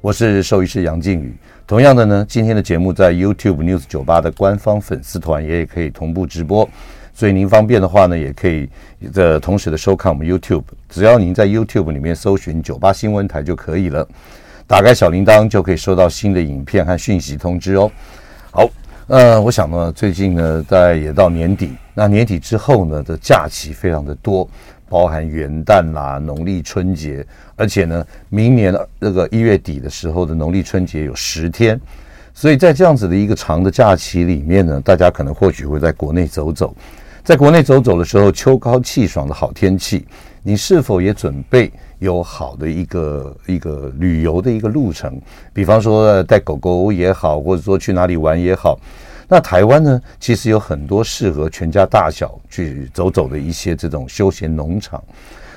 我是兽医师杨靖宇。同样的呢，今天的节目在 YouTube News 酒吧的官方粉丝团也可以同步直播，所以您方便的话呢，也可以的同时的收看我们 YouTube。只要您在 YouTube 里面搜寻酒吧新闻台就可以了，打开小铃铛就可以收到新的影片和讯息通知哦。好，呃，我想呢，最近呢，在也到年底，那年底之后呢的假期非常的多。包含元旦啦、农历春节，而且呢，明年那个一月底的时候的农历春节有十天，所以在这样子的一个长的假期里面呢，大家可能或许会在国内走走，在国内走走的时候，秋高气爽的好天气，你是否也准备有好的一个一个旅游的一个路程？比方说带狗狗也好，或者说去哪里玩也好。那台湾呢，其实有很多适合全家大小去走走的一些这种休闲农场。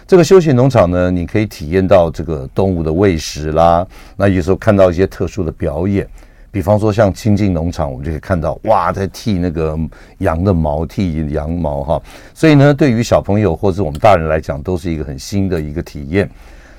这个休闲农场呢，你可以体验到这个动物的喂食啦。那有时候看到一些特殊的表演，比方说像亲近农场，我们就可以看到哇，在剃那个羊的毛，剃羊毛哈。所以呢，对于小朋友或者我们大人来讲，都是一个很新的一个体验。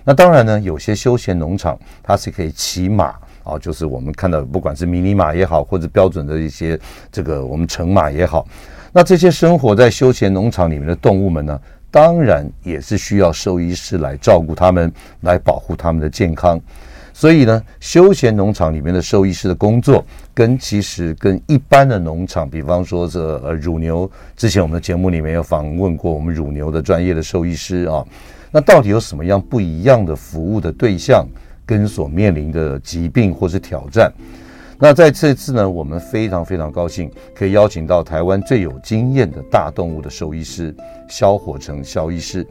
那当然呢，有些休闲农场它是可以骑马。啊，就是我们看到，不管是迷你马也好，或者标准的一些这个我们成马也好，那这些生活在休闲农场里面的动物们呢，当然也是需要兽医师来照顾它们，来保护它们的健康。所以呢，休闲农场里面的兽医师的工作，跟其实跟一般的农场，比方说这呃乳牛，之前我们的节目里面有访问过我们乳牛的专业的兽医师啊，那到底有什么样不一样的服务的对象？跟所面临的疾病或是挑战，那在这次呢，我们非常非常高兴可以邀请到台湾最有经验的大动物的兽医师萧火成萧医师。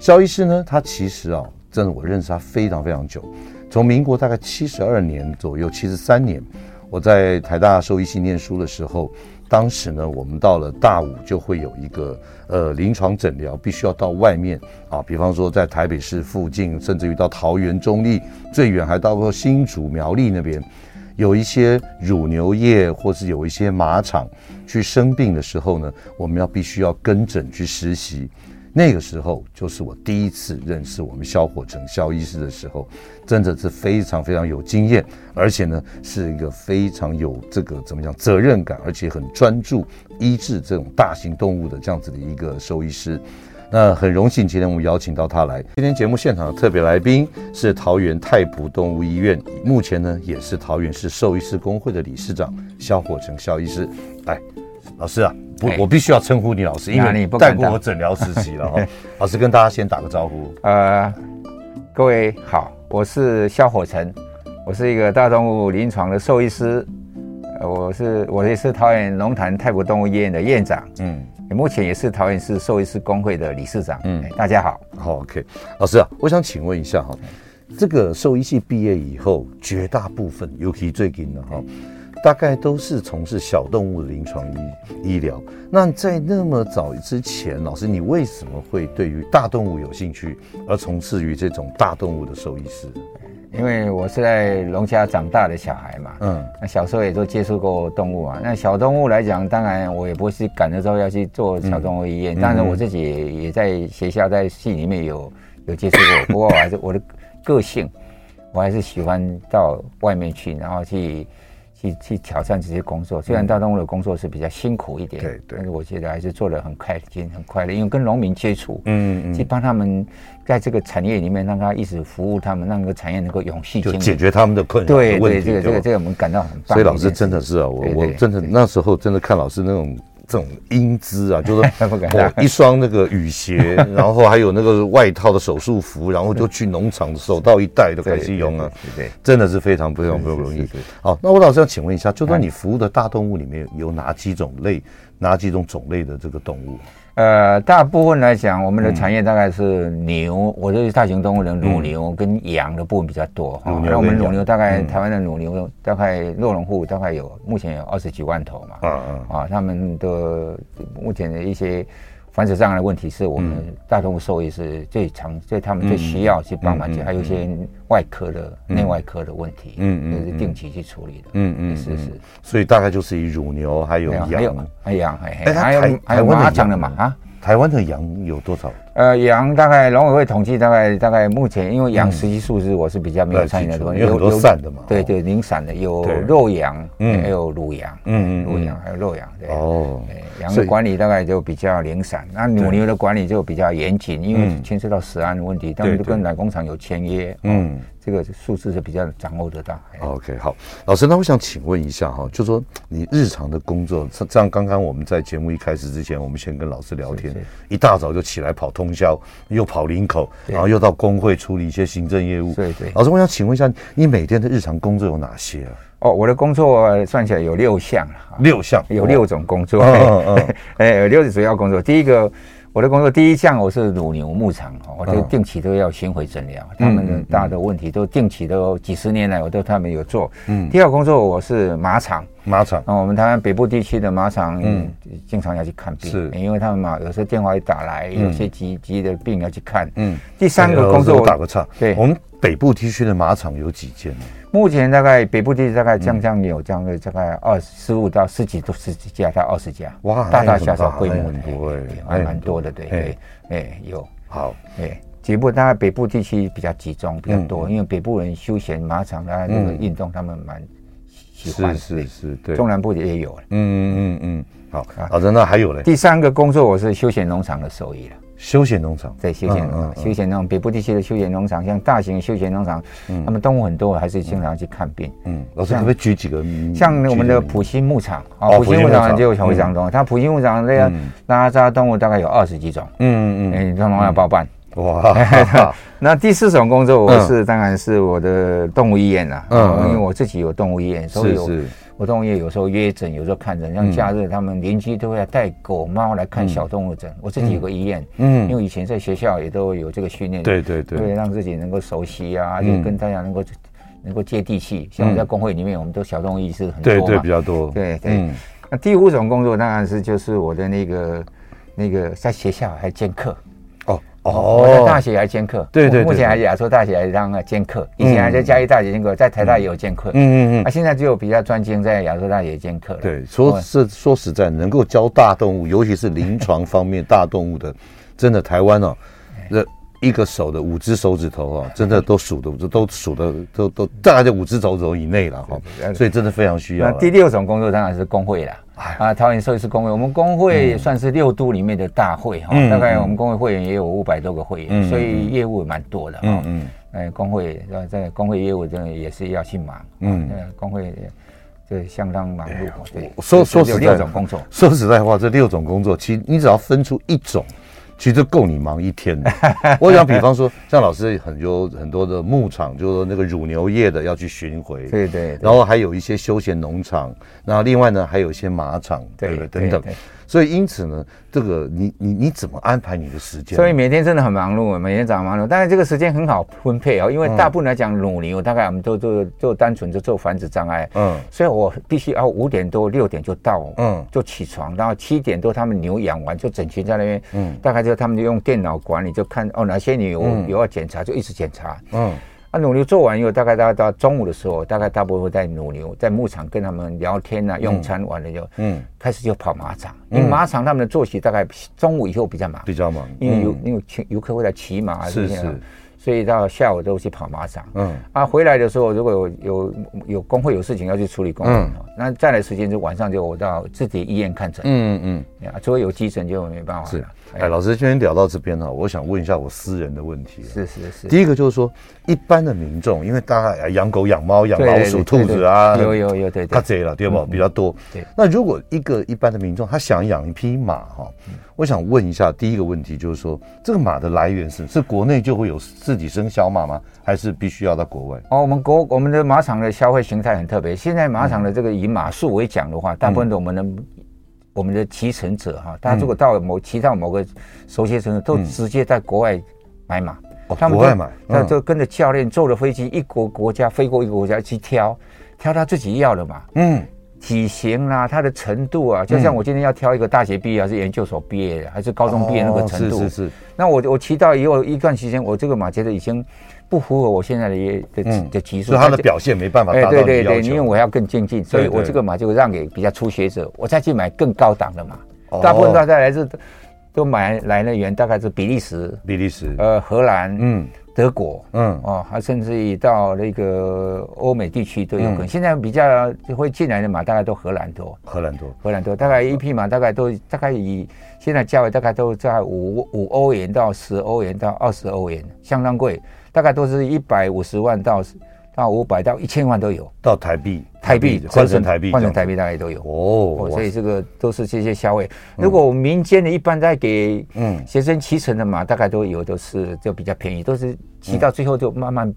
萧医师呢，他其实啊，真的我认识他非常非常久，从民国大概七十二年左右，七十三年，我在台大兽医系念书的时候。当时呢，我们到了大五就会有一个呃临床诊疗，必须要到外面啊，比方说在台北市附近，甚至于到桃园中立，最远还到过新竹苗栗那边，有一些乳牛业或是有一些马场去生病的时候呢，我们要必须要跟诊去实习。那个时候就是我第一次认识我们萧火成萧医师的时候，真的是非常非常有经验，而且呢是一个非常有这个怎么讲责任感，而且很专注医治这种大型动物的这样子的一个兽医师。那很荣幸今天我们邀请到他来，今天节目现场的特别来宾是桃园太普动物医院，目前呢也是桃园市兽医师工会的理事长萧火成萧医师。来，老师啊。不，我必须要称呼你老师，因为你带过我诊疗实习了哈。老师跟大家先打个招呼。呃，各位好，我是萧火成，我是一个大动物临床的兽医师，我是我也是桃园龙潭泰国动物医院的院长，嗯，目前也是桃园市兽医师工会的理事长，嗯，大家好。好，OK，老师啊，我想请问一下哈，这个兽医系毕业以后，绝大部分尤其最近的哈。大概都是从事小动物的临床医医疗。那在那么早之前，老师，你为什么会对于大动物有兴趣，而从事于这种大动物的兽医师？因为我是在农家长大的小孩嘛，嗯，那小时候也都接触过动物啊。那小动物来讲，当然我也不是赶着说要去做小动物医院，当然我自己也也在学校在系里面有有接触过。不过我还是我的个性，我还是喜欢到外面去，然后去。去去挑战这些工作，虽然大动物的工作是比较辛苦一点，对对，但是我觉得还是做的很开心、很快乐，因为跟农民接触，嗯嗯，去帮他们在这个产业里面，让他一直服务他们，让这个产业能够永续就解决他们的困扰。对对，这个这个这个我们感到很棒。所以老师真的是啊，我我真的那时候真的看老师那种。这种英姿啊，就是我一双那个雨鞋，然后还有那个外套的手术服，然后就去农场手到一袋的开始用啊，对，真的是非常非常不容易。好，那我老师要请问一下，就说你服务的大动物里面有哪几种类哪几种种类的这个动物？呃，大部分来讲，我们的产业大概是牛，我这是大型动物的乳牛跟羊的部分比较多哈。那我们乳牛大概台湾的乳牛大概肉农户大概有目前有二十几万头嘛。嗯嗯。啊，他们的目前的一些。繁殖障碍的问题是我们大动物兽医是最常，所以他们最需要去帮忙解，还有一些外科的、内外科的问题，嗯嗯，是定期去处理的，嗯嗯，是是。所以大概就是以乳牛还有羊，还有羊，还有还有还有马场的嘛啊。台湾的羊有多少？呃，羊大概农委会统计，大概大概目前，因为羊实际数字我是比较没有参与的东西，有很多散的嘛。对对，零散的有肉羊，嗯，还有乳羊，嗯嗯，乳羊还有肉羊，对。哦，羊的管理大概就比较零散，那母牛的管理就比较严谨，因为牵涉到食安的问题，他们就跟奶工厂有签约，嗯。这个数字就比较掌握得到。OK，好，老师，那我想请问一下哈，就说你日常的工作，像刚刚我们在节目一开始之前，我们先跟老师聊天，一大早就起来跑通宵，又跑林口，然后又到工会处理一些行政业务。对对。老师，我想请问一下，你每天的日常工作有哪些啊？哦，我的工作算起来有六项，六项，有六种工作。嗯嗯。哎，有六种主要工作，第一个。我的工作第一项，我是乳牛牧场，我就定期都要巡回诊疗，他们的大的问题都定期都几十年来我都他们有做。嗯，第二个工作我是马场，马场，啊，我们台湾北部地区的马场，嗯，经常要去看病，是，因为他们嘛，有时候电话一打来，有些急急的病要去看。嗯，第三个工作我打个岔，对，我们北部地区的马场有几间呢？目前大概北部地区大概将将有将个大概二十五到十几都十几家到二十家，哇，大大小小规模很多，还蛮多的，对对，哎有。好，哎，北部大概北部地区比较集中比较多，因为北部人休闲马场啊那个运动他们蛮喜欢，是是是，对，中南部也有，嗯嗯嗯嗯，好，好的，那还有嘞，第三个工作我是休闲农场的兽医了。休闲农场对，休闲农场，休闲农场北部地区的休闲农场，像大型休闲农场，他们动物很多，还是经常去看病。嗯，老师可不可以举几个？像我们的普心牧场啊，普心牧场就有非常多。它普心牧场那个拉扎动物大概有二十几种。嗯嗯嗯，你说农药包办。哇，那第四种工作我是当然是我的动物医院了。嗯，因为我自己有动物医院，所以有。我动物业有时候约诊，有时候看诊，像假日他们邻居都会带狗猫来看小动物诊。我自己有个医院，嗯，因为以前在学校也都有这个训练，对对对，对让自己能够熟悉啊，就跟大家能够能够接地气。像我在工会里面，我们都小动物医师很多，对对比较多，对对。那第五种工作当然是就是我的那个那个在学校还兼课。哦，我在大学还兼课，对对，目前还亚洲大学还当兼课，以前还在嘉义大学兼课，在台大也有兼课，嗯嗯嗯，啊，现在就比较专精在亚洲大学兼课了。对，说是说实在，能够教大动物，尤其是临床方面大动物的，真的台湾哦，这一个手的五只手指头啊，真的都数的都数的都都大概在五只手指头以内了哈，所以真的非常需要。那第六种工作当然是工会了。啊，桃园兽医师工会，我们工会也算是六都里面的大会哈，大概我们工会会员也有五百多个会员，所以业务也蛮多的哈。嗯，哎，工会呃，在工会业务真的也是要去忙，嗯，工会这相当忙碌。对，说说实在，六种工作，说实在话，这六种工作，其实你只要分出一种。其实够你忙一天的。我想，比方说，像老师很多很多的牧场，就是说那个乳牛业的要去巡回，对对。然后还有一些休闲农场，然后另外呢还有一些马场，对对等等。所以因此呢，这个你你你怎么安排你的时间？所以每天真的很忙碌，每天早上忙碌。但是这个时间很好分配哦，因为大部分来讲，乳牛大概我们都都就单纯就做繁殖障碍，嗯，所以我必须要五点多六点就到，嗯，就起床，然后七点多他们牛养完就整群在那边，嗯，大概就他们就用电脑管理，就看哦哪些牛有要检查就一直检查，嗯。那乳牛做完以后，大概大概到中午的时候，大概大部分会在乳牛在牧场跟他们聊天啊，用餐完了就，嗯，开始就跑马场，因为马场他们的作息大概中午以后比较忙，比较忙，因为有因为游客会来骑马，是是。所以到下午都去跑马场，嗯，啊，回来的时候如果有有有工会有事情要去处理工会，嗯，那再来时间就晚上就我到自己医院看诊，嗯嗯，啊，除非有急诊就没办法。是，哎，老师今天聊到这边哈，我想问一下我私人的问题。是是是。第一个就是说，一般的民众，因为大家养狗、养猫、养老鼠、兔子啊，有有有，对对，他贼了，对不？比较多。对。那如果一个一般的民众他想养一匹马哈？我想问一下，第一个问题就是说，这个马的来源是是国内就会有自己生小马吗？还是必须要到国外？哦，我们国我们的马场的消费形态很特别。现在马场的这个以马术为讲的话，大部分的我们的我们的骑乘者哈，大家如果到某骑到某个熟悉城市，都直接在国外买马。哦，他们国外买，那就跟着教练坐了飞机，一国国家飞过一个国家去挑，挑他自己要的马。嗯。体型啊，它的程度啊，就像我今天要挑一个大学毕业还是研究所毕业的，还是高中毕业那个程度。是是是。那我我骑到以后一段时间，我这个马觉得已经不符合我现在的的的级数，所以它的表现没办法达到你要求。对对对，因为我要更精进，所以我这个马就让给比较初学者，我再去买更高档的马。大部分大家来自都买来的源大概是比利时、比利时、呃荷兰，嗯。德国，嗯，哦，还甚至于到那个欧美地区都有可能。现在比较会进来的马，大概都荷兰多，荷兰多，荷兰多。大概一匹马大概都大概以现在价位大概都在五五欧元到十欧元到二十欧元，相当贵。大概都是一百五十万到。到五百到一千万都有，到台币，台币换成台币，换成台币大概都有哦。所以这个都是这些消费。如果我们民间的一般在给嗯学生骑乘的嘛，大概都有都是就比较便宜，都是骑到最后就慢慢。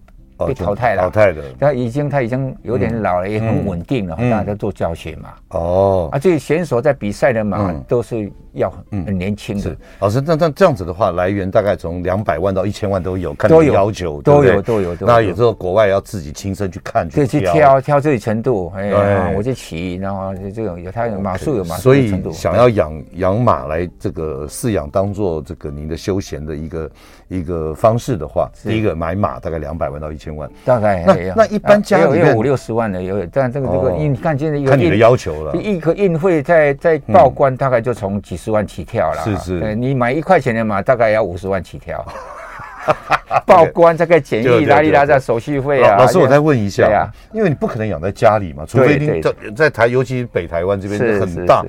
被淘汰了，淘汰的。他已经他已经有点老了，也很稳定了。大家都做教学嘛。哦。啊，这些选手在比赛的马都是要很年轻的。老师，那那这样子的话，来源大概从两百万到一千万都有，看你要求，都有都有。那有时候国外要自己亲身去看，去挑挑这里程度。哎，我就骑，然后就这种有他有马术有马术所以想要养养马来这个饲养，当做这个您的休闲的一个一个方式的话，第一个买马大概两百万到一千万。大概那那一般家里也有五六十万的，有，但这个这个，你看现在一个看你的要求了，一个运费在在报关大概就从几十万起跳了。是是，你买一块钱的马大概要五十万起跳，报关这个检疫拉里拉在手续费啊。老师，我再问一下，因为你不可能养在家里嘛，除非你在在台，尤其是北台湾这边很大。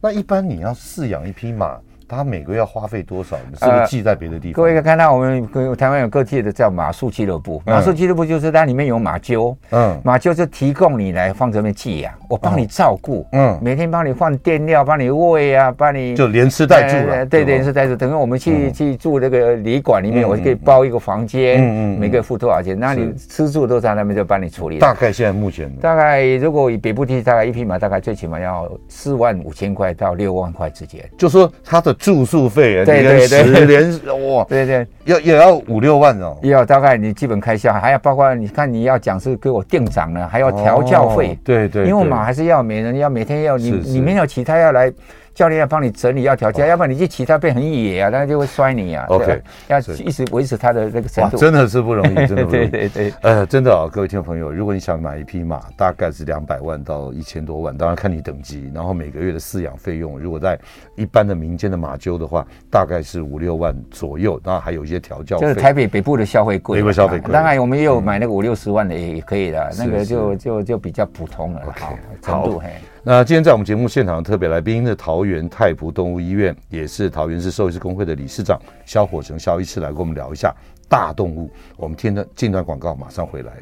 那一般你要饲养一匹马。他每个月要花费多少？是不是寄在别的地方？各位可以看到，我们台湾有各界的叫马术俱乐部。马术俱乐部就是它里面有马厩，嗯，马厩就提供你来放这边寄养，我帮你照顾，嗯，每天帮你换垫料，帮你喂啊，帮你就连吃带住了。对，连吃带住。等于我们去去住那个旅馆里面，我就可以包一个房间，嗯嗯，每个月付多少钱？那你吃住都在那边就帮你处理。大概现在目前大概如果以北部地区，大概一匹马大概最起码要四万五千块到六万块之间。就说它的住宿费。对对对，连哇，对对，要也要五六万哦，要大概你基本开销，还要包括你看你要讲是给我定长呢，还要调教费，对对，因为马还是要每人要每天要你你没有其他要来。教练要帮你整理，要调教，要不然你去骑它变很野啊，那就会摔你啊。OK，要一直维持它的那个程度。真的是不容易，真的不容易。对 对对，呃，真的啊，各位听众朋友，如果你想买一匹马，大概是两百万到一千多万，当然看你等级，然后每个月的饲养费用，如果在一般的民间的马厩的话，大概是五六万左右，当然还有一些调教。就是台北北部的消费贵，北部消费贵。当然我们也有买那个五六十万的也可以的，那个就就就比较普通了。好，程度嘿。那今天在我们节目现场的特别来宾是桃园太仆动物医院，也是桃园市兽医师公会的理事长萧火成萧医师来跟我们聊一下大动物。我们听段进段广告，马上回来。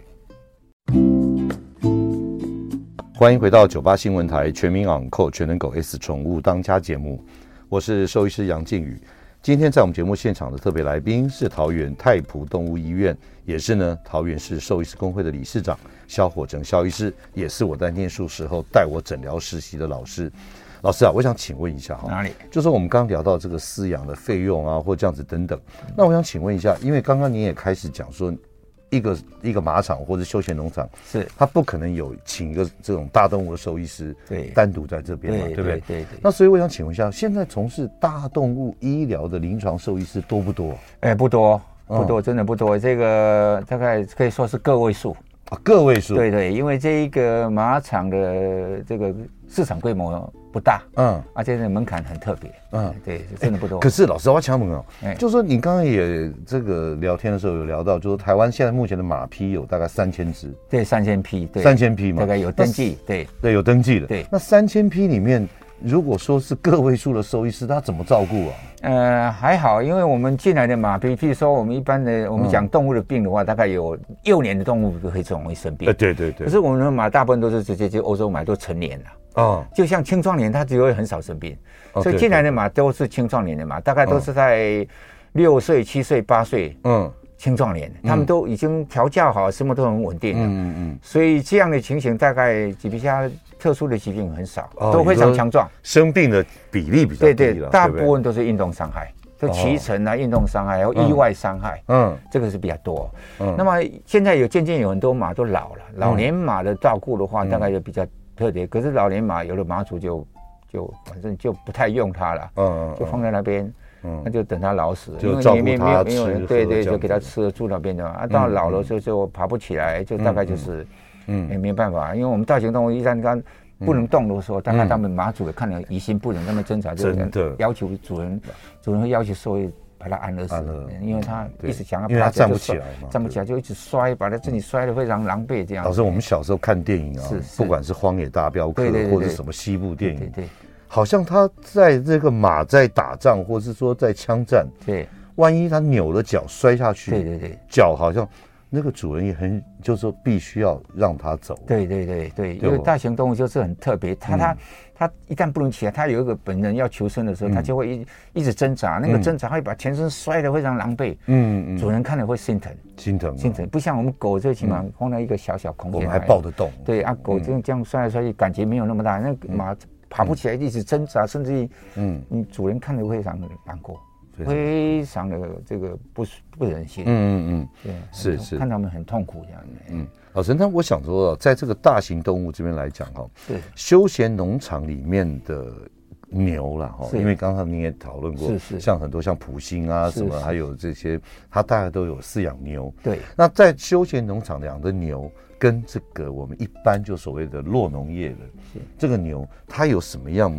欢迎回到九八新闻台全民昂扣全能狗 S 宠物当家节目，我是兽医师杨靖宇。今天在我们节目现场的特别来宾是桃园太仆动物医院，也是呢桃园市兽医师公会的理事长萧火成萧医师，也是我在念书时候带我诊疗实习的老师。老师啊，我想请问一下哈，哪里？就是我们刚刚聊到这个饲养的费用啊，或这样子等等。那我想请问一下，因为刚刚你也开始讲说。一个一个马场或者休闲农场，是它不可能有请一个这种大动物的兽医师，对，单独在这边嘛，对不对？对对。那所以我想请问一下，现在从事大动物医疗的临床兽医师多不多？哎，不多，不多，真的不多。这个大概可以说是个位数啊，个位数。对对，因为这一个马场的这个。市场规模不大，嗯，而且这门槛很特别，嗯，对，真的不多。可是老师，我要请问哦，哎，就是说你刚刚也这个聊天的时候有聊到，就是台湾现在目前的马匹有大概三千只，对，三千匹，对，三千匹嘛，大概有登记，对，对，有登记的，对。那三千匹里面，如果说是个位数的兽医师，他怎么照顾啊？呃，还好，因为我们进来的马匹，譬如说我们一般的，我们讲动物的病的话，大概有幼年的动物都会容易生病，对对对。可是我们的马大部分都是直接去欧洲买，都成年了。哦，就像青壮年，他只会很少生病，所以进来的马都是青壮年的马，大概都是在六岁、七岁、八岁，嗯，青壮年，他们都已经调教好，什么都很稳定了。嗯嗯。所以这样的情形，大概吉皮虾特殊的疾病很少，都非常强壮。生病的比例比较低。对对，大部分都是运动伤害，就骑乘啊，运动伤害，还有意外伤害。嗯，这个是比较多。嗯。那么现在有渐渐有很多马都老了，老年马的照顾的话，大概就比较特别。可是老年马有的马主就。就反正就不太用它了，嗯，就放在那边，嗯，那就等它老死，就照顾它吃，对对，就给它吃住那边的啊。到老了时候就爬不起来，就大概就是，嗯，也没办法，因为我们大型动物一旦它不能动的时候，大概他们马主也看了疑心不忍，那么挣扎，就要求主人，主人会要求兽医把它安乐死，因为它一直想要爬站不起来嘛，站不起来就一直摔，把它自己摔得非常狼狈这样。老师，我们小时候看电影啊，不管是《荒野大镖客》或者什么西部电影，对。好像他在这个马在打仗，或是说在枪战，对，万一他扭了脚摔下去，对对对，脚好像那个主人也很，就是说必须要让他走。对对对对，因为大型动物就是很特别，它它它一旦不能起来，它有一个本能要求生的时候，它就会一一直挣扎，那个挣扎会把全身摔得非常狼狈。嗯嗯，主人看了会心疼，心疼心疼，不像我们狗最起码放在一个小小空间，我们还抱得动。对啊，狗这样这样摔来摔去，感觉没有那么大，那马。爬不起来，一直挣扎，甚至于，嗯，你主人看着非常的难过，非常的这个不不忍心，嗯嗯嗯，对，是是，看他们很痛苦这样。的。嗯，老陈，那我想说，在这个大型动物这边来讲哈，对。休闲农场里面的牛了哈，因为刚才你也讨论过，是是，像很多像普星啊什么，还有这些，它大概都有饲养牛。对，那在休闲农场养的牛。跟这个我们一般就所谓的落农业的这个牛，它有什么样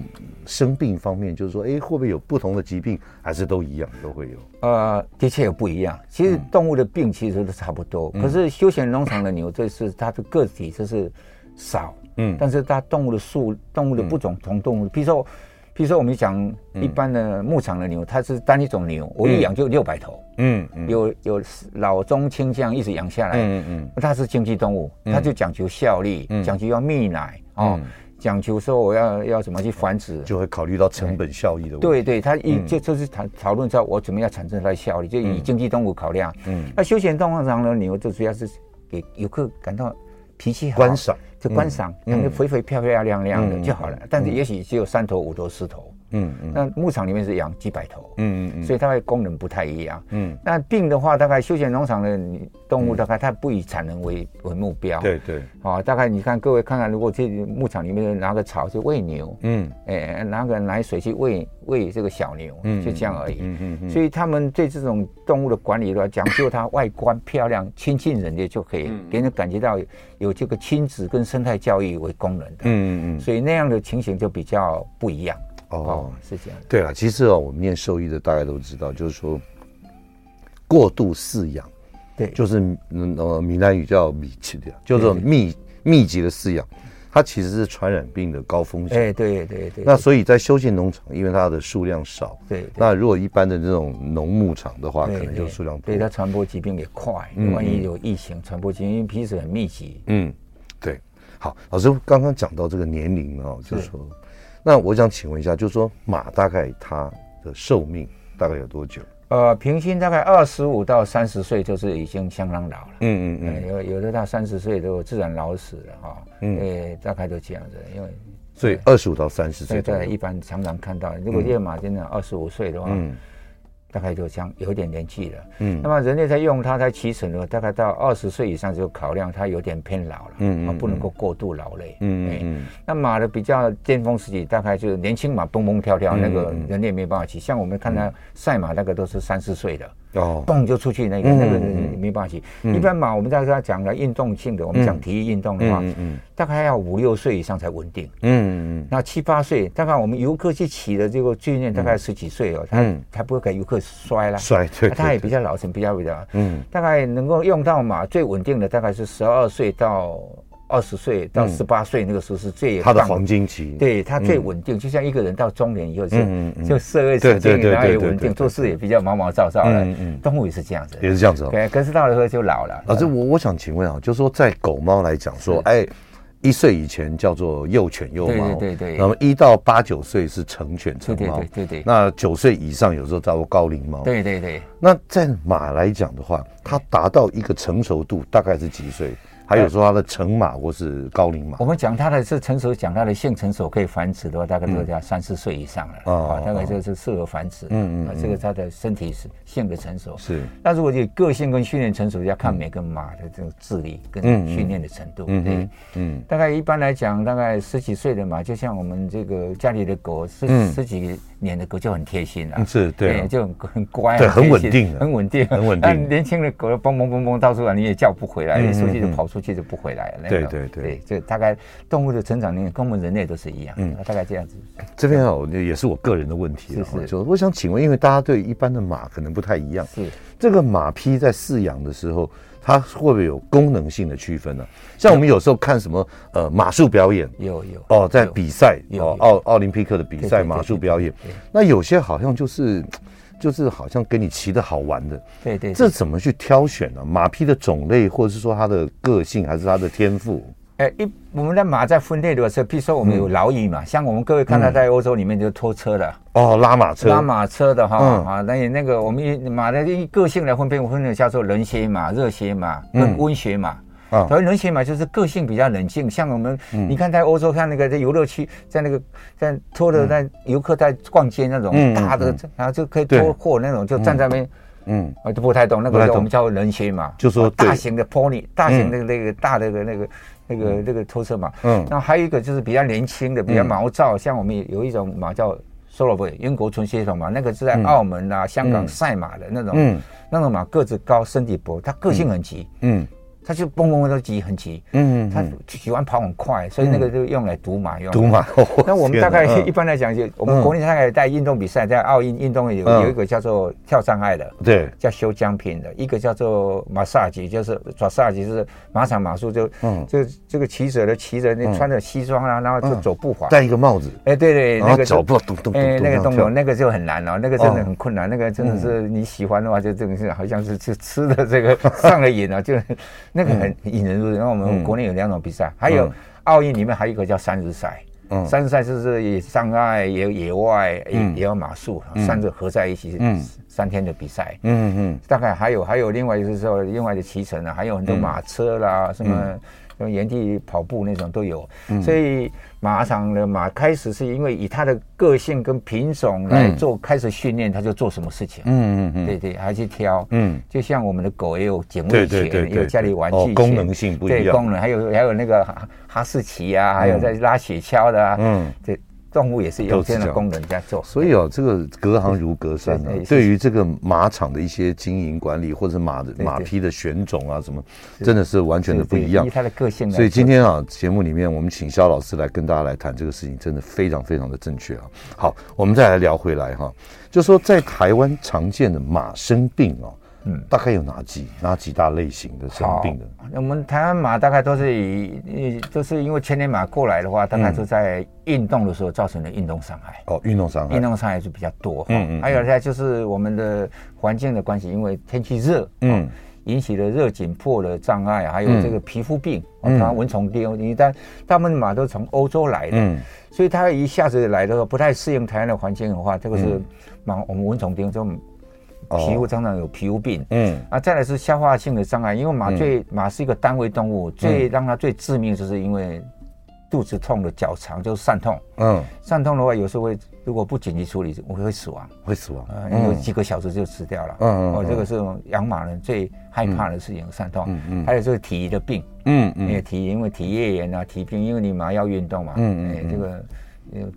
生病方面？就是说，哎，会不会有不同的疾病，还是都一样都会有？呃，的确有不一样。其实动物的病其实都差不多，可是休闲农场的牛，这是它的个体就是少，嗯，但是它动物的数，动物的不种同动物，比如说。比如说，我们讲一般的牧场的牛，它是单一种牛，我一养就六百头，嗯，有有老中青这样一直养下来，嗯嗯，它是经济动物，它就讲求效率，讲究要泌奶哦，讲求说我要要怎么去繁殖，就会考虑到成本效益的问题。对对，它一就就是讨讨论说我怎么样产生它的效率，就以经济动物考量。嗯，那休闲动物上的牛，就主要是给游客感到脾气好，观赏。就观赏，感觉肥肥漂漂亮亮的就好了。但是也许只有三头、五头、四头。嗯嗯。那牧场里面是养几百头。嗯嗯，所以它的功能不太一样。嗯。那病的话，大概休闲农场的动物，大概它不以产能为为目标。对对。好，大概你看各位看看，如果这牧场里面拿个草去喂牛，嗯，哎，拿个奶水去喂喂这个小牛，就这样而已。嗯嗯。所以他们对这种动物的管理的话，讲究它外观漂亮、亲近人的就可以，给人感觉到有这个亲子跟。生态教育为功能的，嗯嗯嗯，所以那样的情形就比较不一样哦，哦，是这样。对了，其实啊，我们念兽医的大概都知道，就是说过度饲养，对，就是呃闽南语叫密集的，就是密密集的饲养，它其实是传染病的高风险。哎，对对对。那所以在休闲农场，因为它的数量少，对，那如果一般的这种农牧场的话，可能就数量多，对它传播疾病也快。万一有疫情，传播疾病因为彼此很密集，嗯。对好，老师刚刚讲到这个年龄哦，就是说，那我想请问一下，就是说马大概它的寿命大概有多久？呃，平均大概二十五到三十岁就是已经相当老了。嗯嗯嗯，有有的到三十岁都自然老死了哈。嗯，呃，大概都这样子，因为所以二十五到三十岁，对一般常常看到，如果夜马真的二十五岁的话。嗯大概就像有点年纪了，嗯，那么人类在用它在骑乘的话，大概到二十岁以上就考量它有点偏老了，嗯嗯，不能够过度劳累，嗯嗯，那马的比较巅峰时期，大概就是年轻马蹦蹦跳跳，那个人类没办法骑，像我们看到赛马那个都是三四岁的。哦，蹦就出去那个那个没办法骑。一般马我们大家讲的运动性的，我们讲体育运动的话，大概要五六岁以上才稳定。嗯嗯，那七八岁，大概我们游客去骑的这个训练，大概十几岁哦，他他不会给游客摔了，摔，对，他也比较老成，比较比较，嗯，大概能够用到马最稳定的，大概是十二岁到。二十岁到十八岁那个时候是最他的黄金期，对他最稳定，就像一个人到中年以后就就社会经济然后也稳定，做事也比较毛毛躁躁的。嗯嗯，动物也是这样子，也是这样子。对，可是到了时候就老了。老师，我我想请问啊，就是说在狗猫来讲，说，哎，一岁以前叫做幼犬幼猫，对对对。那么一到八九岁是成犬成猫，对对对。那九岁以上有时候叫做高龄猫，对对对。那在马来讲的话，它达到一个成熟度大概是几岁？还有说它的成马或是高龄马，我们讲它的是成熟，讲它的性成熟可以繁殖的话，大概都在三四岁以上了。啊，大概就是适合繁殖。嗯嗯，这个它的身体是性的成熟。是。那如果你个性跟训练成熟，要看每个马的这种智力跟训练的程度。嗯嗯嗯，大概一般来讲，大概十几岁的马，就像我们这个家里的狗，十十几年的狗就很贴心了。是，对，就很很乖，对，很稳定，很稳定，很稳定。但年轻的狗蹦蹦蹦蹦到处啊，你也叫不回来，一出去就跑出去就不回来了。对对对，这大概动物的成长年龄跟我们人类都是一样。嗯，大概这样子。这边啊，也是我个人的问题啊，就我想请问，因为大家对一般的马可能不太一样，是这个马匹在饲养的时候，它会不会有功能性的区分呢？像我们有时候看什么呃马术表演，有有哦，在比赛哦奥奥林匹克的比赛马术表演，那有些好像就是。就是好像给你骑的好玩的，对，对对，这怎么去挑选呢？马匹的种类，或者是说它的个性，还是它的天赋？哎，一我们的马在分类的时候，比如说我们有劳役嘛，像我们各位看到在欧洲里面就拖车的。哦，拉马车，拉马车的哈啊，那你那个我们马的一个性来分辨，我分的叫做冷血马、热血马跟温血马。啊。所以冷血马就是个性比较冷静，像我们，你看在欧洲看那个在游乐区，在那个在拖着在游客在逛街那种大的，然后就可以拖货那种，就站在那边，嗯，我都不太懂那个我们叫人血马，就说大型的 pony，大型的那个大的那个那个那个那个拖车马，嗯，然后还有一个就是比较年轻的，比较毛躁，像我们有一种马叫 Thoroughbred 英国纯血统马，那个是在澳门啊、香港赛马的那种，嗯，那种马个子高，身体薄，它个性很急，嗯。他就蹦蹦都急，很急。嗯，他喜欢跑很快，所以那个就用来赌马用。赌马。那我们大概一般来讲，就我们国内大概在运动比赛，在奥运运动有有一个叫做跳障碍的，对，叫修江平的，一个叫做马萨吉，就是抓萨吉，就是马场马术，就就这个骑者的骑着，那穿着西装啊，然后就走步滑，戴一个帽子。哎，对对，那个走步咚咚咚，哎，那个动作那个就很难了，那个真的很困难，那个真的是你喜欢的话，就真的是好像是吃吃的这个上了瘾了，就。那个很引人入胜。然后我们国内有两种比赛，还有奥运里面还有一个叫三日赛。嗯，三日赛就是也障碍，也有野外，也也有马术，三者合在一起，三天的比赛。嗯嗯。大概还有还有另外就是说另外的骑乘啊，还有很多马车啦，什么用原地跑步那种都有。所以。马场的马开始是因为以它的个性跟品种来做开始训练，它就做什么事情。嗯嗯嗯，对对，还去挑。嗯，就像我们的狗也有警卫犬，也有家里玩具犬，功能性不一样。对，功能还有还有那个哈哈士奇啊，还有在拉雪橇的啊。嗯，对。动物也是有这样的功能在做，所以哦，这个隔行如隔山啊。对于这个马场的一些经营管理，或者马的马匹的选种啊，什么，真的是完全的不一样。它的个性。所以今天啊，节目里面我们请萧老师来跟大家来谈这个事情，真的非常非常的正确啊。好，我们再来聊回来哈，就说在台湾常见的马生病哦。嗯，大概有哪几哪几大类型的生病的？我们台湾马大概都是以，就是因为千年马过来的话，大概是在运动的时候造成的运动伤害。哦，运动伤害，运动伤害是比较多。嗯嗯。还有呢，就是我们的环境的关系，因为天气热，嗯，引起的热紧迫的障碍，还有这个皮肤病，它蚊虫叮。你但大部分马都从欧洲来的，嗯，所以它一下子来的时候不太适应台湾的环境的话，这个是马我们蚊虫叮就。皮肤常常有皮肤病，嗯，啊，再来是消化性的障碍，因为马最、嗯、马是一个单位动物，最让它最致命就是因为肚子痛的脚长就是疝痛，嗯，疝痛的话有时候会如果不紧急处理，我会死亡，会死亡，呃，因为几个小时就死掉了，嗯嗯，哦，这个是养马人最害怕的事情，疝痛，嗯嗯，还有就是体液的病，嗯嗯，因为体因为体液炎啊，体病，因为你马要运动嘛，嗯嗯，这个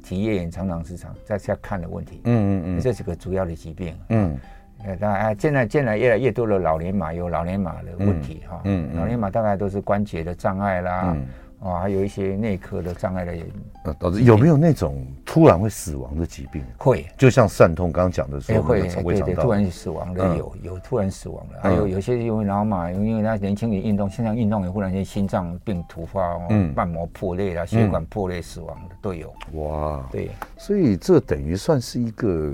体液炎常常是常在下看的问题，嗯嗯嗯，这几个主要的疾病，嗯。呃，当然，现在现在越来越多的老年马有老年马的问题哈，嗯，老年马大概都是关节的障碍啦，啊，还有一些内科的障碍的，呃，导致有没有那种突然会死亡的疾病？会，就像散痛刚刚讲的时候，会对对，突然死亡的有有突然死亡的，还有有些因为老马，因为他年轻人运动，现在运动也忽然间心脏病突发，嗯，瓣膜破裂啦，血管破裂死亡的都有。哇，对，所以这等于算是一个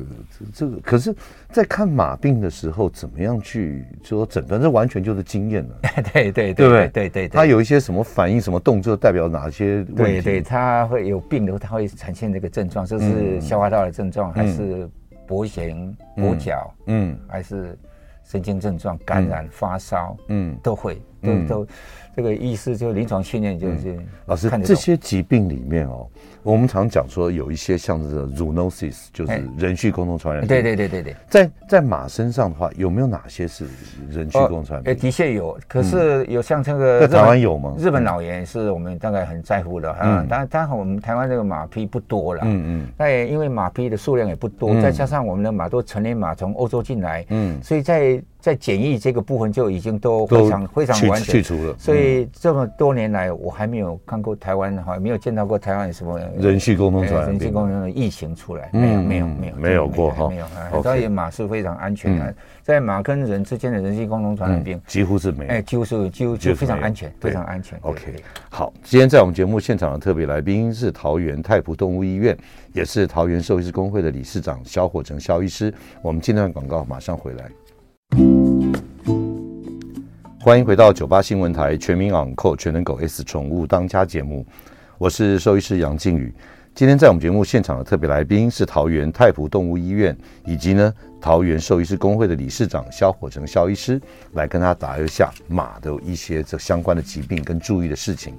这个，可是，在看马病的时候，怎么样去说诊断？这完全就是经验了。对对对对对？对，他有一些什么反应、什么动作，代表哪些？对对，他会有病的，他会呈现这个症状，这是消化道的症状，还是跛行、跛脚，嗯，还是神经症状、感染、发烧，嗯，都会，都都。这个意思就是临床训练就是老师这些疾病里面哦。我们常讲说有一些像这个 zoonosis，就是人畜共同传染病。对对对对对，在在马身上的话，有没有哪些是人畜共同传染病？的确有，可是有像这个在台湾有吗？日本脑炎是我们大概很在乎的啊。当然，当然我们台湾这个马匹不多了，嗯嗯，那也因为马匹的数量也不多，再加上我们的马都成年马从欧洲进来，嗯，所以在在检疫这个部分就已经都非常非常完全去除了。所以这么多年来，我还没有看过台湾哈，没有见到过台湾有什么。人畜共同传染病，人畜共同的疫情出来，没有没有没有没有过哈，没有。所以马是非常安全的，在马跟人之间的人畜共同传染病几乎是没有，哎，几乎是几乎就非常安全，非常安全。OK，好，今天在我们节目现场的特别来宾是桃园太普动物医院，也是桃园兽医师工会的理事长萧火成萧医师。我们进段广告，马上回来。欢迎回到九八新闻台全民昂扣全能狗 S 宠物当家节目。我是兽医师杨静宇，今天在我们节目现场的特别来宾是桃园太朴动物医院以及呢桃园兽医师工会的理事长萧火成萧医师，来跟他打一下马的一些这相关的疾病跟注意的事情。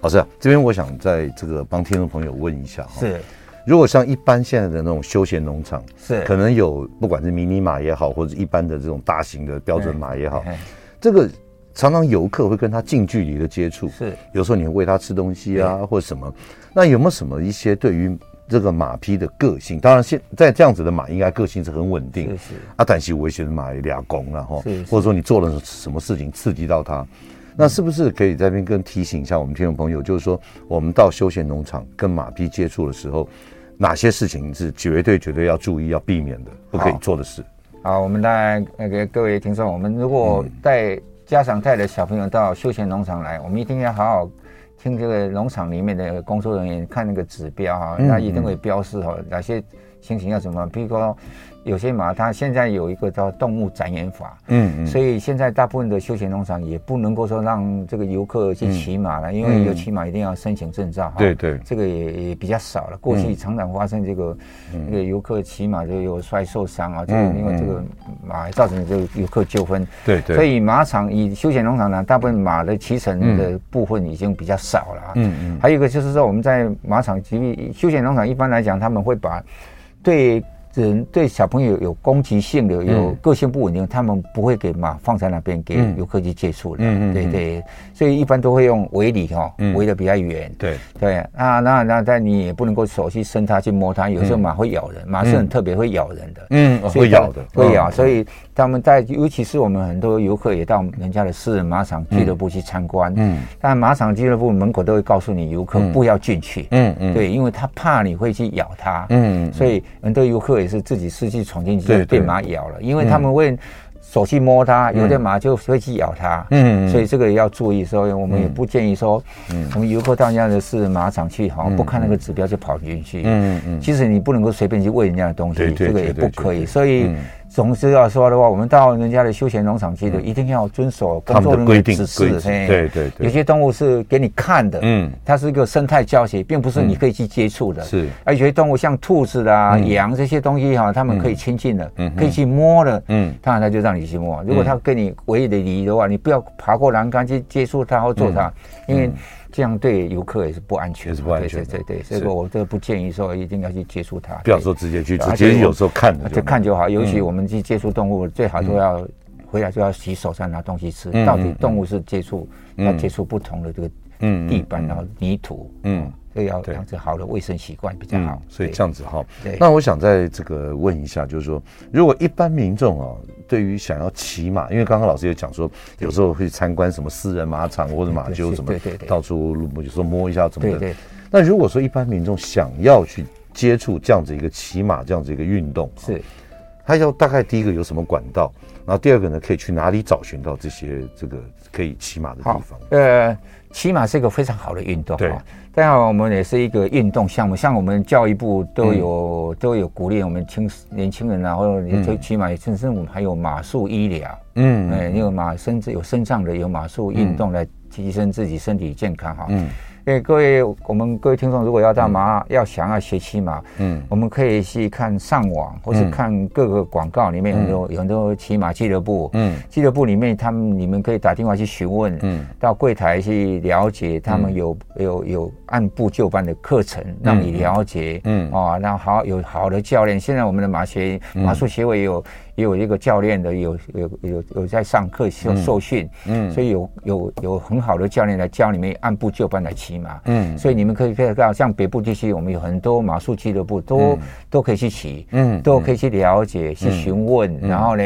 老师，这边我想在这个帮听众朋友问一下哈，是，如果像一般现在的那种休闲农场，是可能有不管是迷你马也好，或者一般的这种大型的标准马也好，这个。常常游客会跟他近距离的接触，是有时候你会喂他吃东西啊，或者什么。那有没有什么一些对于这个马匹的个性？当然，现在这样子的马应该个性是很稳定。是是。啊，但是危险的马俩公然后或者说你做了什么事情刺激到他，那是不是可以在这边跟提醒一下我们听众朋友？就是说，我们到休闲农场跟马匹接触的时候，哪些事情是绝对绝对要注意、要避免的，不可以做的事？好，我们来那个各位听众，我们如果带家长带着小朋友到休闲农场来，我们一定要好好听这个农场里面的工作人员看那个指标哈，那一定会标示哈哪些情形要怎么，比如说。有些马，它现在有一个叫动物展演法，嗯嗯，所以现在大部分的休闲农场也不能够说让这个游客去骑马了，因为有骑马一定要申请证照哈，对对，这个也也比较少了。过去常常发生这个那个游客骑马就有摔受伤啊，就因为这个马造成这个游客纠纷，对对，所以马场以休闲农场呢，大部分马的骑乘的部分已经比较少了，嗯嗯，还有一个就是说我们在马场其实休闲农场一般来讲他们会把对。人对小朋友有攻击性的、有个性不稳定，他们不会给马放在那边给游客去接触的。嗯嗯，对对，所以一般都会用围篱哈，围的比较远。对对啊，那那但你也不能够手去伸它去摸它，有时候马会咬人，马是很特别会咬人的。嗯，会咬的，会咬。所以他们在，尤其是我们很多游客也到人家的私人马场俱乐部去参观。嗯，但马场俱乐部门口都会告诉你游客不要进去。嗯嗯，对，因为他怕你会去咬它。嗯，所以很多游客。也是自己失去闯进去就被马咬了，因为他们会手去摸它，有的马就会去咬它，嗯，所以这个也要注意。所以我们也不建议说，嗯，我们游客到人家的私人马场去，好像不看那个指标就跑进去，嗯嗯，其实你不能够随便去喂人家的东西，这个也不可以，所以。总之要说的话，我们到人家的休闲农场去的，一定要遵守工作人员的指示。对对对，有些动物是给你看的，嗯，它是一个生态教学，并不是你可以去接触的。是，而有些动物像兔子啦、羊这些东西哈，它们可以亲近的，可以去摸的，嗯，当然它就让你去摸。如果它跟你唯一的礼仪的话，你不要爬过栏杆去接触它或做它，因为。这样对游客也是不安全，也是不安全。对对对，所以说我这不建议说一定要去接触它。不要说直接去，直接有时候看就看就好。尤其我们去接触动物，最好都要回来就要洗手，再拿东西吃。到底动物是接触要接触不同的这个地板，然后泥土，嗯。所以要养成好的卫生习惯比较好。所以这样子哈，那我想在这个问一下，就是说，如果一般民众啊，对于想要骑马，因为刚刚老师也讲说，有时候会参观什么私人马场或者马厩什么，到处有时候摸一下怎么的。那如果说一般民众想要去接触这样子一个骑马这样子一个运动？是，他要大概第一个有什么管道？然后第二个呢，可以去哪里找寻到这些这个可以骑马的地方？呃，骑马是一个非常好的运动。对，当然我们也是一个运动项目，像我们教育部都有、嗯、都有鼓励我们青年轻人啊，或者你骑骑马，甚至我们还有马术医疗。嗯，哎，有马甚至有身上的有马术运动来提升自己身体健康哈。嗯。哎，各位，我们各位听众，如果要到马，嗯、要想要学骑马，嗯，我们可以去看上网，或是看各个广告里面有很多、嗯、有很多骑马俱乐部，嗯，俱乐部里面他们你们可以打电话去询问，嗯，到柜台去了解，他们有、嗯、有有按部就班的课程让你了解，嗯，嗯啊，然后好有好的教练，现在我们的马协马术协会有。也有一个教练的，有有有有在上课受受训，嗯，所以有有有很好的教练来教你们按部就班来骑马，嗯，所以你们可以看到，像北部地区，我们有很多马术俱乐部，都、嗯、都可以去骑，嗯，都可以去了解、嗯、去询问，嗯、然后呢，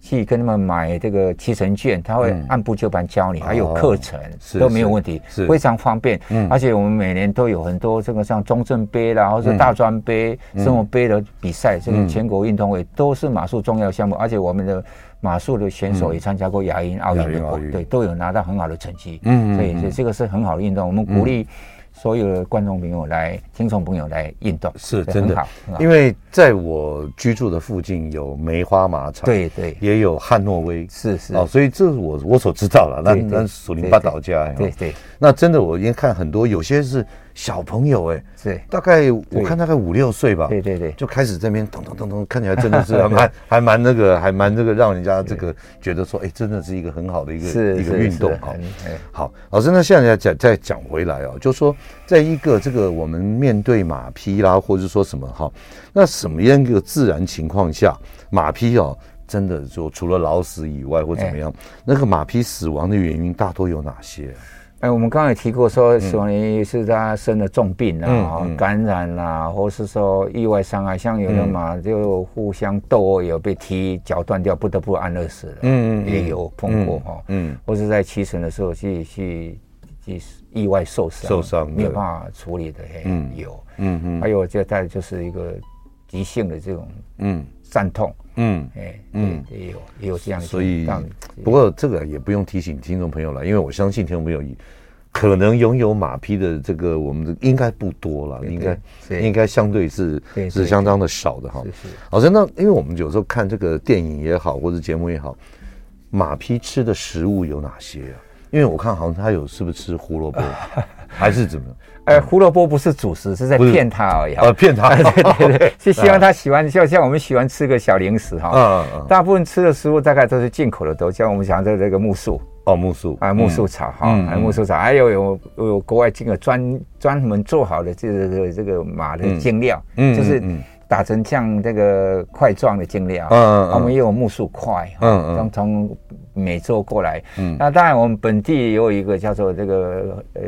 去跟他们买这个骑乘券，他会按部就班教你，嗯、还有课程、哦、都没有问题，是非常方便，嗯，而且我们每年都有很多这个像中正杯啦，或者大专杯、嗯、生活杯的比赛，这个全国运动会都是马术重要。项目，而且我们的马术的选手也参加过亚运、奥运的，对，都有拿到很好的成绩。嗯，所以，所以这个是很好的运动。我们鼓励所有的观众朋友来、听众朋友来运动，是真的。因为在我居住的附近有梅花马场，对对，也有汉诺威，是是哦，所以这是我我所知道了。那那属林八岛家，对对。那真的，我已经看很多，有些是。小朋友哎，对，大概我看大概五六岁吧，对对对，就开始这边咚咚咚咚，看起来真的是还蛮还蛮那个，还蛮这个让人家这个觉得说，哎，真的是一个很好的一个一个运动哈。好，老师，那现在讲再讲回来哦，就说在一个这个我们面对马匹啦，或者说什么哈，那什么样一个自然情况下，马匹哦，真的就除了老死以外或怎么样，那个马匹死亡的原因大多有哪些？哎，我们刚才也提过说，死亡原因是他生了重病啊，嗯、感染啦、啊，或是说意外伤害，像有的马就互相斗殴，有被踢脚断掉，不得不安乐死的，嗯，也有碰过哈，嗯，或是在骑乘的时候去去去意外受伤，受伤没有办法处理的，嗯，有，嗯嗯，还有就再就是一个急性的这种，嗯，酸痛。嗯，哎，嗯，也有也有这样的，所以不过这个也不用提醒听众朋友了，因为我相信听众朋友可能拥有马匹的这个，我们应该不多了，应该应该相对是是相当的少的哈。好，那因为我们有时候看这个电影也好，或者节目也好，马匹吃的食物有哪些啊？因为我看好像它有是不是吃胡萝卜，还是怎么？呃，胡萝卜不是主食，是在骗他而已。呃，骗他，对 对对，是希望他喜欢，像像我们喜欢吃个小零食哈。嗯嗯。大部分吃的食物大概都是进口的，都像我们讲的这个木薯。哦，木薯啊，木薯草哈，还有木薯草，还有有有国外进口专专门做好的这个这个马的精料，嗯，就是打成像这个块状的精料。嗯嗯。我们也有木薯块，嗯嗯，从美洲过来。嗯。那当然，我们本地也有一个叫做这个呃。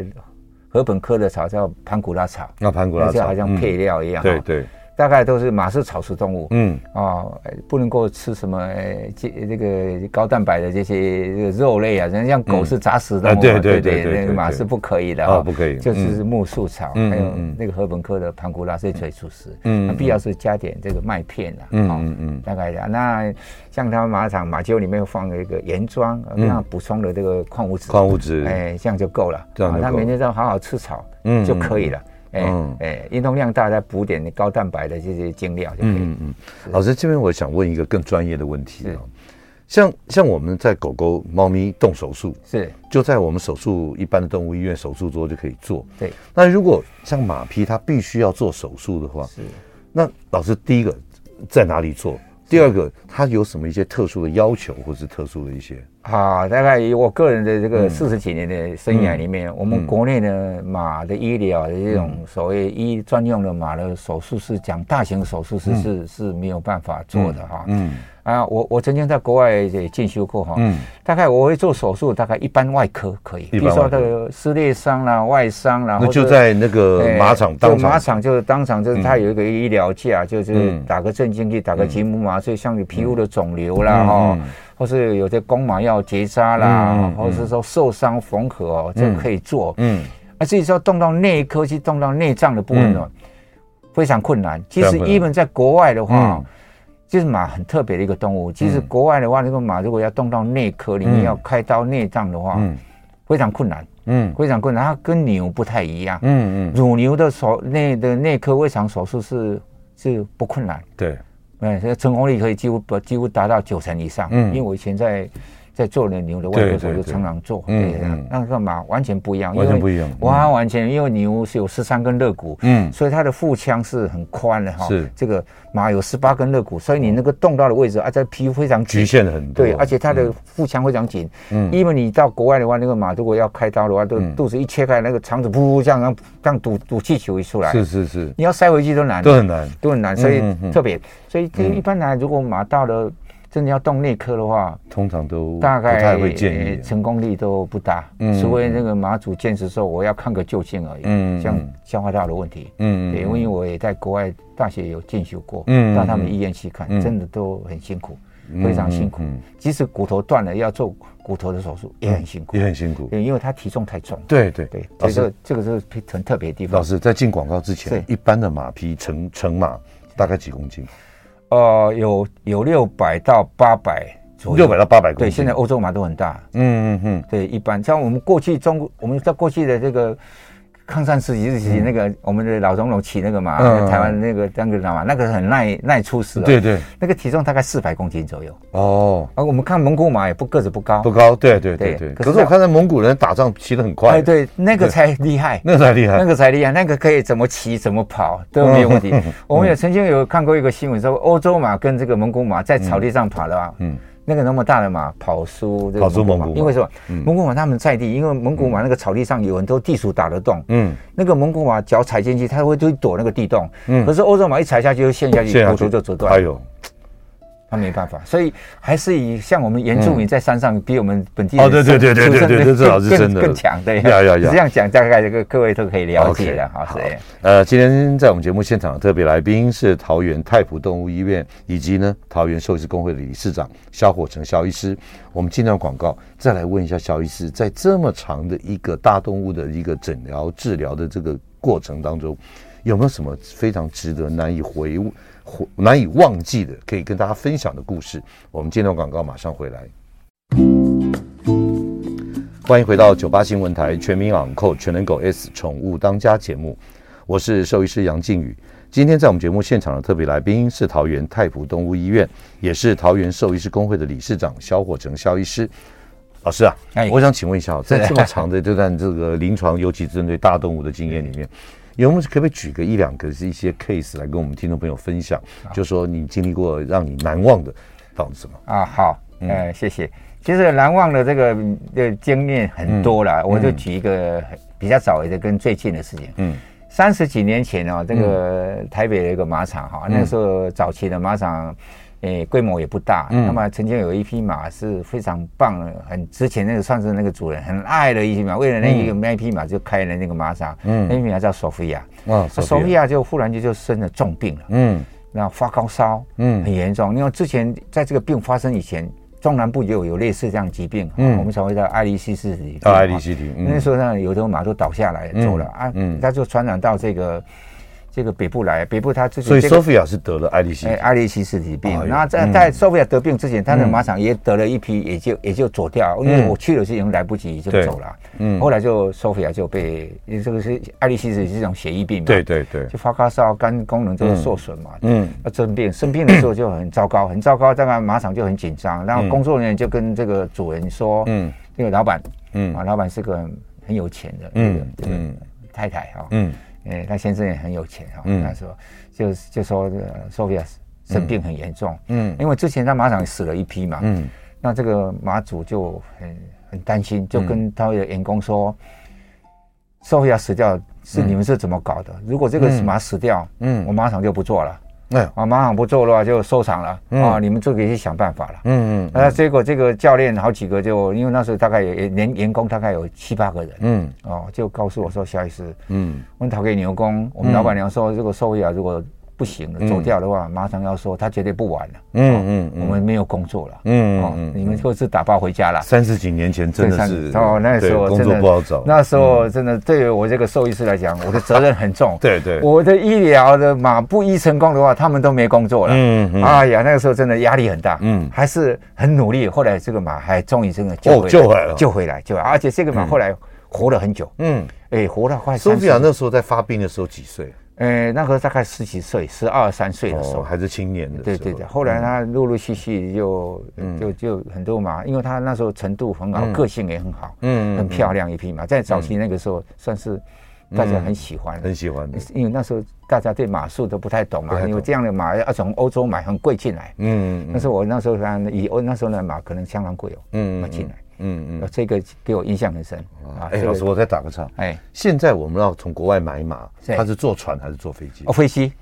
禾本科的草叫盘古拉草，那盘古拉草好像配料一样，对对。大概都是马是草食动物，嗯。啊，不能够吃什么这这个高蛋白的这些肉类啊，人像狗是杂食动物，对对对对，马是不可以的啊，不可以，就是木树草，还有那个禾本科的盘古拉是最主食，嗯，必要是加点这个麦片啊，嗯嗯嗯，大概的。那像他们马场马厩里面放了一个盐砖，让它补充的这个矿物质，矿物质，哎，这样就够了，这样他每天都好好吃草，嗯，就可以了。嗯，哎，运动量大，再补点高蛋白的这些精料就可以。嗯嗯，老师这边我想问一个更专业的问题啊，像像我们在狗狗、猫咪动手术，是就在我们手术一般的动物医院手术桌就可以做。对，那如果像马匹它必须要做手术的话，是那老师第一个在哪里做？第二个它有什么一些特殊的要求，或是特殊的一些？好，大概以我个人的这个四十几年的生涯里面，我们国内的马的医疗的这种所谓医专用的马的手术是讲大型手术是是是没有办法做的哈。嗯啊，我我曾经在国外也进修过哈。嗯。大概我会做手术，大概一般外科可以，比如说这个撕裂伤啦、外伤啦，那就在那个马场当场。马场就是当场就是他有一个医疗架，就是打个镇静剂，打个局部麻醉，像你皮肤的肿瘤啦哈。或是有些公马要结扎啦，或者是说受伤缝合哦，这可以做。嗯，啊，至于说动到内科去动到内脏的部分呢，嗯、非常困难。其实，even 在国外的话，嗯、就是马很特别的一个动物。其实国外的话，那个马如果要动到内科里面要开刀内脏的话，嗯、非常困难。嗯，非常困难。它跟牛不太一样。嗯嗯，乳牛的手内的内科胃肠手术是是不困难。对，哎，这个成功率可以几乎不几乎达到九成以上。嗯，因为我以前在。在做了牛的外科手术，常常做，对，那个马完全不一样，完全不一样，完完全，因为牛是有十三根肋骨，嗯，所以它的腹腔是很宽的哈，是。这个马有十八根肋骨，所以你那个动到的位置啊，这皮肤非常局限的很多，对，而且它的腹腔非常紧，嗯，因为你到国外的话，那个马如果要开刀的话，都肚子一切开，那个肠子噗噗这样这样堵堵气球一出来，是是是，你要塞回去都难，都很难，都很难，所以特别，所以一般来，如果马到了。真的要动内科的话，通常都大概不太会建议，成功率都不大。嗯，除非那个马主坚持说我要看个究竟而已。嗯，像消化道的问题。嗯，对，因为我也在国外大学有进修过，嗯，到他们医院去看，真的都很辛苦，非常辛苦。即使骨头断了要做骨头的手术也很辛苦，也很辛苦。对，因为他体重太重。对对对，所以这这个是很特别的地方。老师在进广告之前，一般的马匹成成马大概几公斤？呃，有有六百到八百左右。六百到八百公斤，对，现在欧洲马都很大，嗯嗯嗯，对，一般。像我们过去中，我们在过去的这个抗战时期时期，那个我们的老总统骑那个马，台湾那个那个马，那个很耐耐出事，对对，那个体重大概四百公斤左右。哦，而我们看蒙古马也不个子不高，不高，对对对对。可是我看到蒙古人打仗骑得很快，哎，对，那个才厉害，那个才厉害，那个才厉害，那个可以怎么骑怎么跑都没有问题。我们也曾经有看过一个新闻说，欧洲马跟这个蒙古马在草地上跑的话，嗯。那个那么大的马跑输这个蒙古马，因为什么？蒙古马他们在地，因为蒙古马那个草地上有很多地鼠打得洞，嗯，那个蒙古马脚踩进去，它会就躲那个地洞，嗯，可是欧洲马一踩下去就陷下去，骨头就折断。他没办法，所以还是以像我们原住民在山上比我们本地人哦，对对对对对对，这老是真的更强，对，要要要这样讲，大概这个各位都可以了解了。好，呃，今天在我们节目现场的特别来宾是桃园太普动物医院以及呢桃园兽医师公会的理事长萧火成萧医师。我们进段广告，再来问一下萧医师，在这么长的一个大动物的一个诊疗治疗的这个过程当中，有没有什么非常值得难以回味？难以忘记的，可以跟大家分享的故事。我们接段广告，马上回来。欢迎回到九八新闻台全民昂扣全能狗 S 宠物当家节目，我是兽医师杨靖宇。今天在我们节目现场的特别来宾是桃园太普动物医院，也是桃园兽医师工会的理事长肖火成肖医师。老师啊，我想请问一下，在这么长的这段这个临床，尤其针对大动物的经验里面。有没有可不可以举个一两个是一些 case 来跟我们听众朋友分享？就说你经历过让你难忘的到底什么啊？好，呃，谢谢。其实难忘的这个的经验很多了，我就举一个比较早的跟最近的事情。嗯，三十几年前哦，这个台北的一个马场哈，那时候早期的马场。诶，规模也不大。嗯，那么曾经有一匹马是非常棒的，很之前那个算是那个主人很爱的一匹马，为了那一个那匹马就开了那个马场。嗯，那匹马叫索菲亚。哦，索菲亚就忽然间就生了重病了。嗯，那发高烧，嗯，很严重。因为之前在这个病发生以前，中南部就有类似这样疾病。嗯，我们所谓的爱利希斯体。啊，爱利希体。那时候呢，有头马都倒下来走了啊。嗯，它就传染到这个。这个北部来，北部他自己，所以索菲亚是得了爱利希，爱利西斯体病。然后在在索菲亚得病之前，他的马场也得了一批，也就也就走掉，因为我去的时候已经来不及就走了。嗯，后来就索菲亚就被，这个是爱利西斯是这种血液病嘛，对对对，就发高烧，肝功能就受损嘛。嗯，要生病，生病的时候就很糟糕，很糟糕，这个马场就很紧张。然后工作人员就跟这个主人说，嗯，那个老板，嗯，啊，老板是个很有钱的，嗯嗯，太太哈，嗯。哎，他先生也很有钱哈。他说，就就说这个索菲亚生病很严重。嗯，因为之前他马场死了一批嘛。嗯，那这个马主就很很担心，就跟他的员工说，索菲亚死掉是你们是怎么搞的？如果这个马死掉，嗯，我马场就不做了。哎，啊，马场不做的话就收场了。啊，你们自己去想办法了。嗯嗯。那结果这个教练好几个就，因为那时候大概也连员工大概有七八个人。嗯。哦，就告诉我说，肖医师，嗯，我们讨给牛工，我们老板娘说，这个收益啊，如果不行了，走掉的话，马上要说他绝对不玩了。嗯嗯，我们没有工作了。嗯嗯，你们各自打包回家了。三十几年前真的是哦，那时候真的不好找。那时候真的对于我这个兽医师来讲，我的责任很重。对对，我的医疗的马不医成功的话，他们都没工作了。嗯嗯，哎呀，那个时候真的压力很大。嗯，还是很努力。后来这个马还终于真的救救回来了，救回来，就而且这个马后来活了很久。嗯，哎，活了快。苏菲亚那时候在发病的时候几岁？呃，那个大概十几岁，十二三岁的时候，还是青年的。对对对，后来他陆陆续续就就就很多马，因为他那时候程度很好，个性也很好，嗯，很漂亮一匹马，在早期那个时候算是大家很喜欢，很喜欢的。因为那时候大家对马术都不太懂嘛，因为这样的马要从欧洲买很贵进来，嗯，但是我那时候看以欧那时候的马可能相当贵哦，嗯，买进来。嗯嗯，这个给我印象很深啊！哎，老师，我再打个岔。哎，现在我们要从国外买马，他是坐船还是坐飞机？哦，飞机。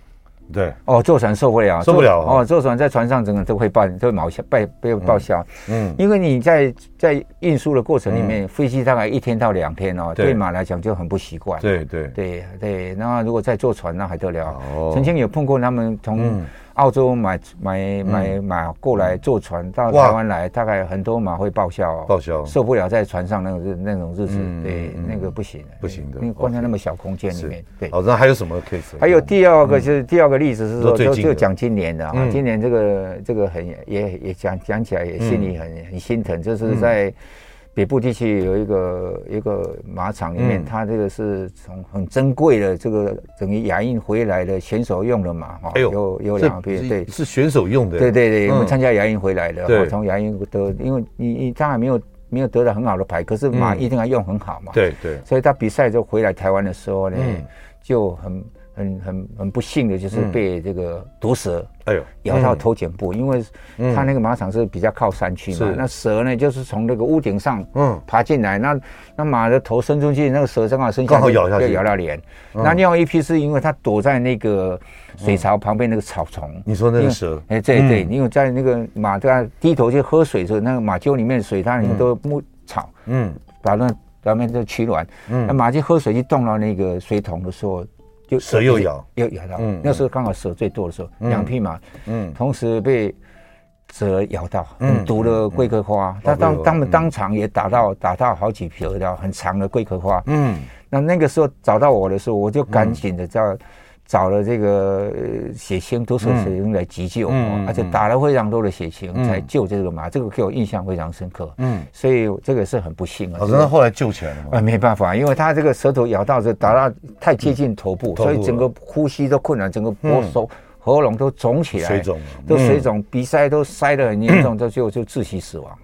对。哦，坐船受不了，受不了。哦，坐船在船上整个都会报，都会毛销，被被报销。嗯，因为你在在运输的过程里面，飞机大概一天到两天哦，对马来讲就很不习惯。对对对对，那如果再坐船，那还得了？哦，曾经有碰过他们从。澳洲买买买马过来坐船到台湾来，大概很多马会报销，报销。受不了在船上那种日那种日子，对那个不行，不行的，因为关在那么小空间里面。对，好，那还有什么 case？还有第二个就是第二个例子是说，就就讲今年的啊，今年这个这个很也也讲讲起来也心里很很心疼，就是在。北部地区有一个一个马场里面，它这个是从很珍贵的这个等于亚运回来的选手用的马哈，有有两匹，对，是选手用的，对对对，我们参加亚运回来的，对，从亚运得，因为你你当然没有没有得到很好的牌，可是马一定要用很好嘛，对对，所以他比赛就回来台湾的时候呢，就很。很很很不幸的就是被这个毒蛇，哎呦，咬到头颈部，因为他那个马场是比较靠山区嘛，那蛇呢就是从那个屋顶上嗯爬进来，那那马的头伸出去，那个蛇正好伸刚好，咬下去，咬到脸。那另外一批是因为它躲在那个水槽旁边那个草丛。你说那个蛇？哎，对对，因为在那个马在低头去喝水的时候，那个马厩里面水它里面都木草，嗯，把那表面都取暖。嗯，那马去喝水去动到那个水桶的时候。就蛇又咬，又咬到。嗯，那时候刚好蛇最多的时候，两匹马，嗯，同时被蛇咬到，嗯毒了龟壳花。他当他们当场也打到打到好几条的很长的龟壳花。嗯，那那个时候找到我的时候，我就赶紧的叫。找了这个血清，都是血清来急救，而且打了非常多的血清才救这个马，这个给我印象非常深刻。嗯，所以这个是很不幸啊。哦，那后来救起来了吗？啊，没办法，因为他这个舌头咬到这打到太接近头部，所以整个呼吸都困难，整个脖手喉咙都肿起来，水肿，都水肿，鼻塞都塞得很严重，这就就窒息死亡。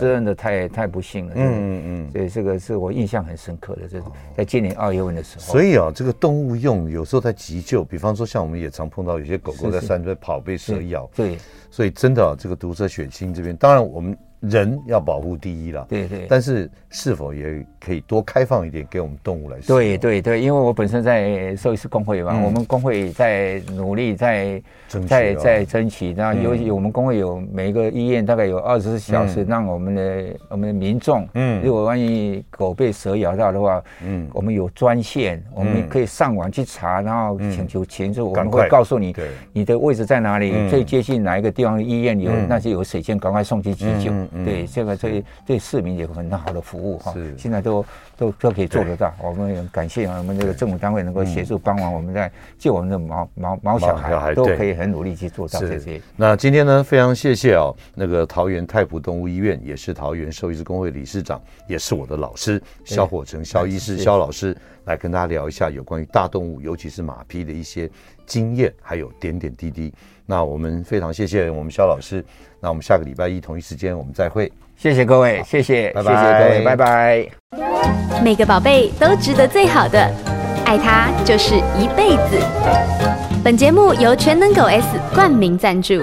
真的太太不幸了，嗯嗯嗯，所以这个是我印象很深刻的，这是在今年二月份的时候。所以啊，这个动物用有时候在急救，比方说像我们也常碰到有些狗狗在山边跑被蛇咬，对，所以真的啊，这个毒蛇血清这边，当然我们。人要保护第一了，对对，但是是否也可以多开放一点给我们动物来说？对对对，因为我本身在兽医师工会嘛，我们工会在努力在在在争取，那尤其我们工会有每一个医院大概有二十四小时，让我们的我们的民众，嗯，如果万一狗被蛇咬到的话，嗯，我们有专线，我们可以上网去查，然后请求求助，我们会告诉你，对，你的位置在哪里，最接近哪一个地方的医院有那些有水线，赶快送去急救。对，这个对对市民有很好的服务哈，是现在都都都可以做得到。我们也感谢我们这个政府单位能够协助帮忙，我们在救我们的毛毛毛小孩，都可以很努力去做到这些。那今天呢，非常谢谢哦，那个桃园太普动物医院，也是桃园兽医师工会理事长，也是我的老师肖火成肖医师肖老师，来跟大家聊一下有关于大动物，尤其是马匹的一些经验，还有点点滴滴。那我们非常谢谢我们肖老师。那我们下个礼拜一同一时间我们再会。谢谢各位，谢谢，拜拜，谢谢各位，拜拜。每个宝贝都值得最好的，爱他就是一辈子。本节目由全能狗 S 冠名赞助。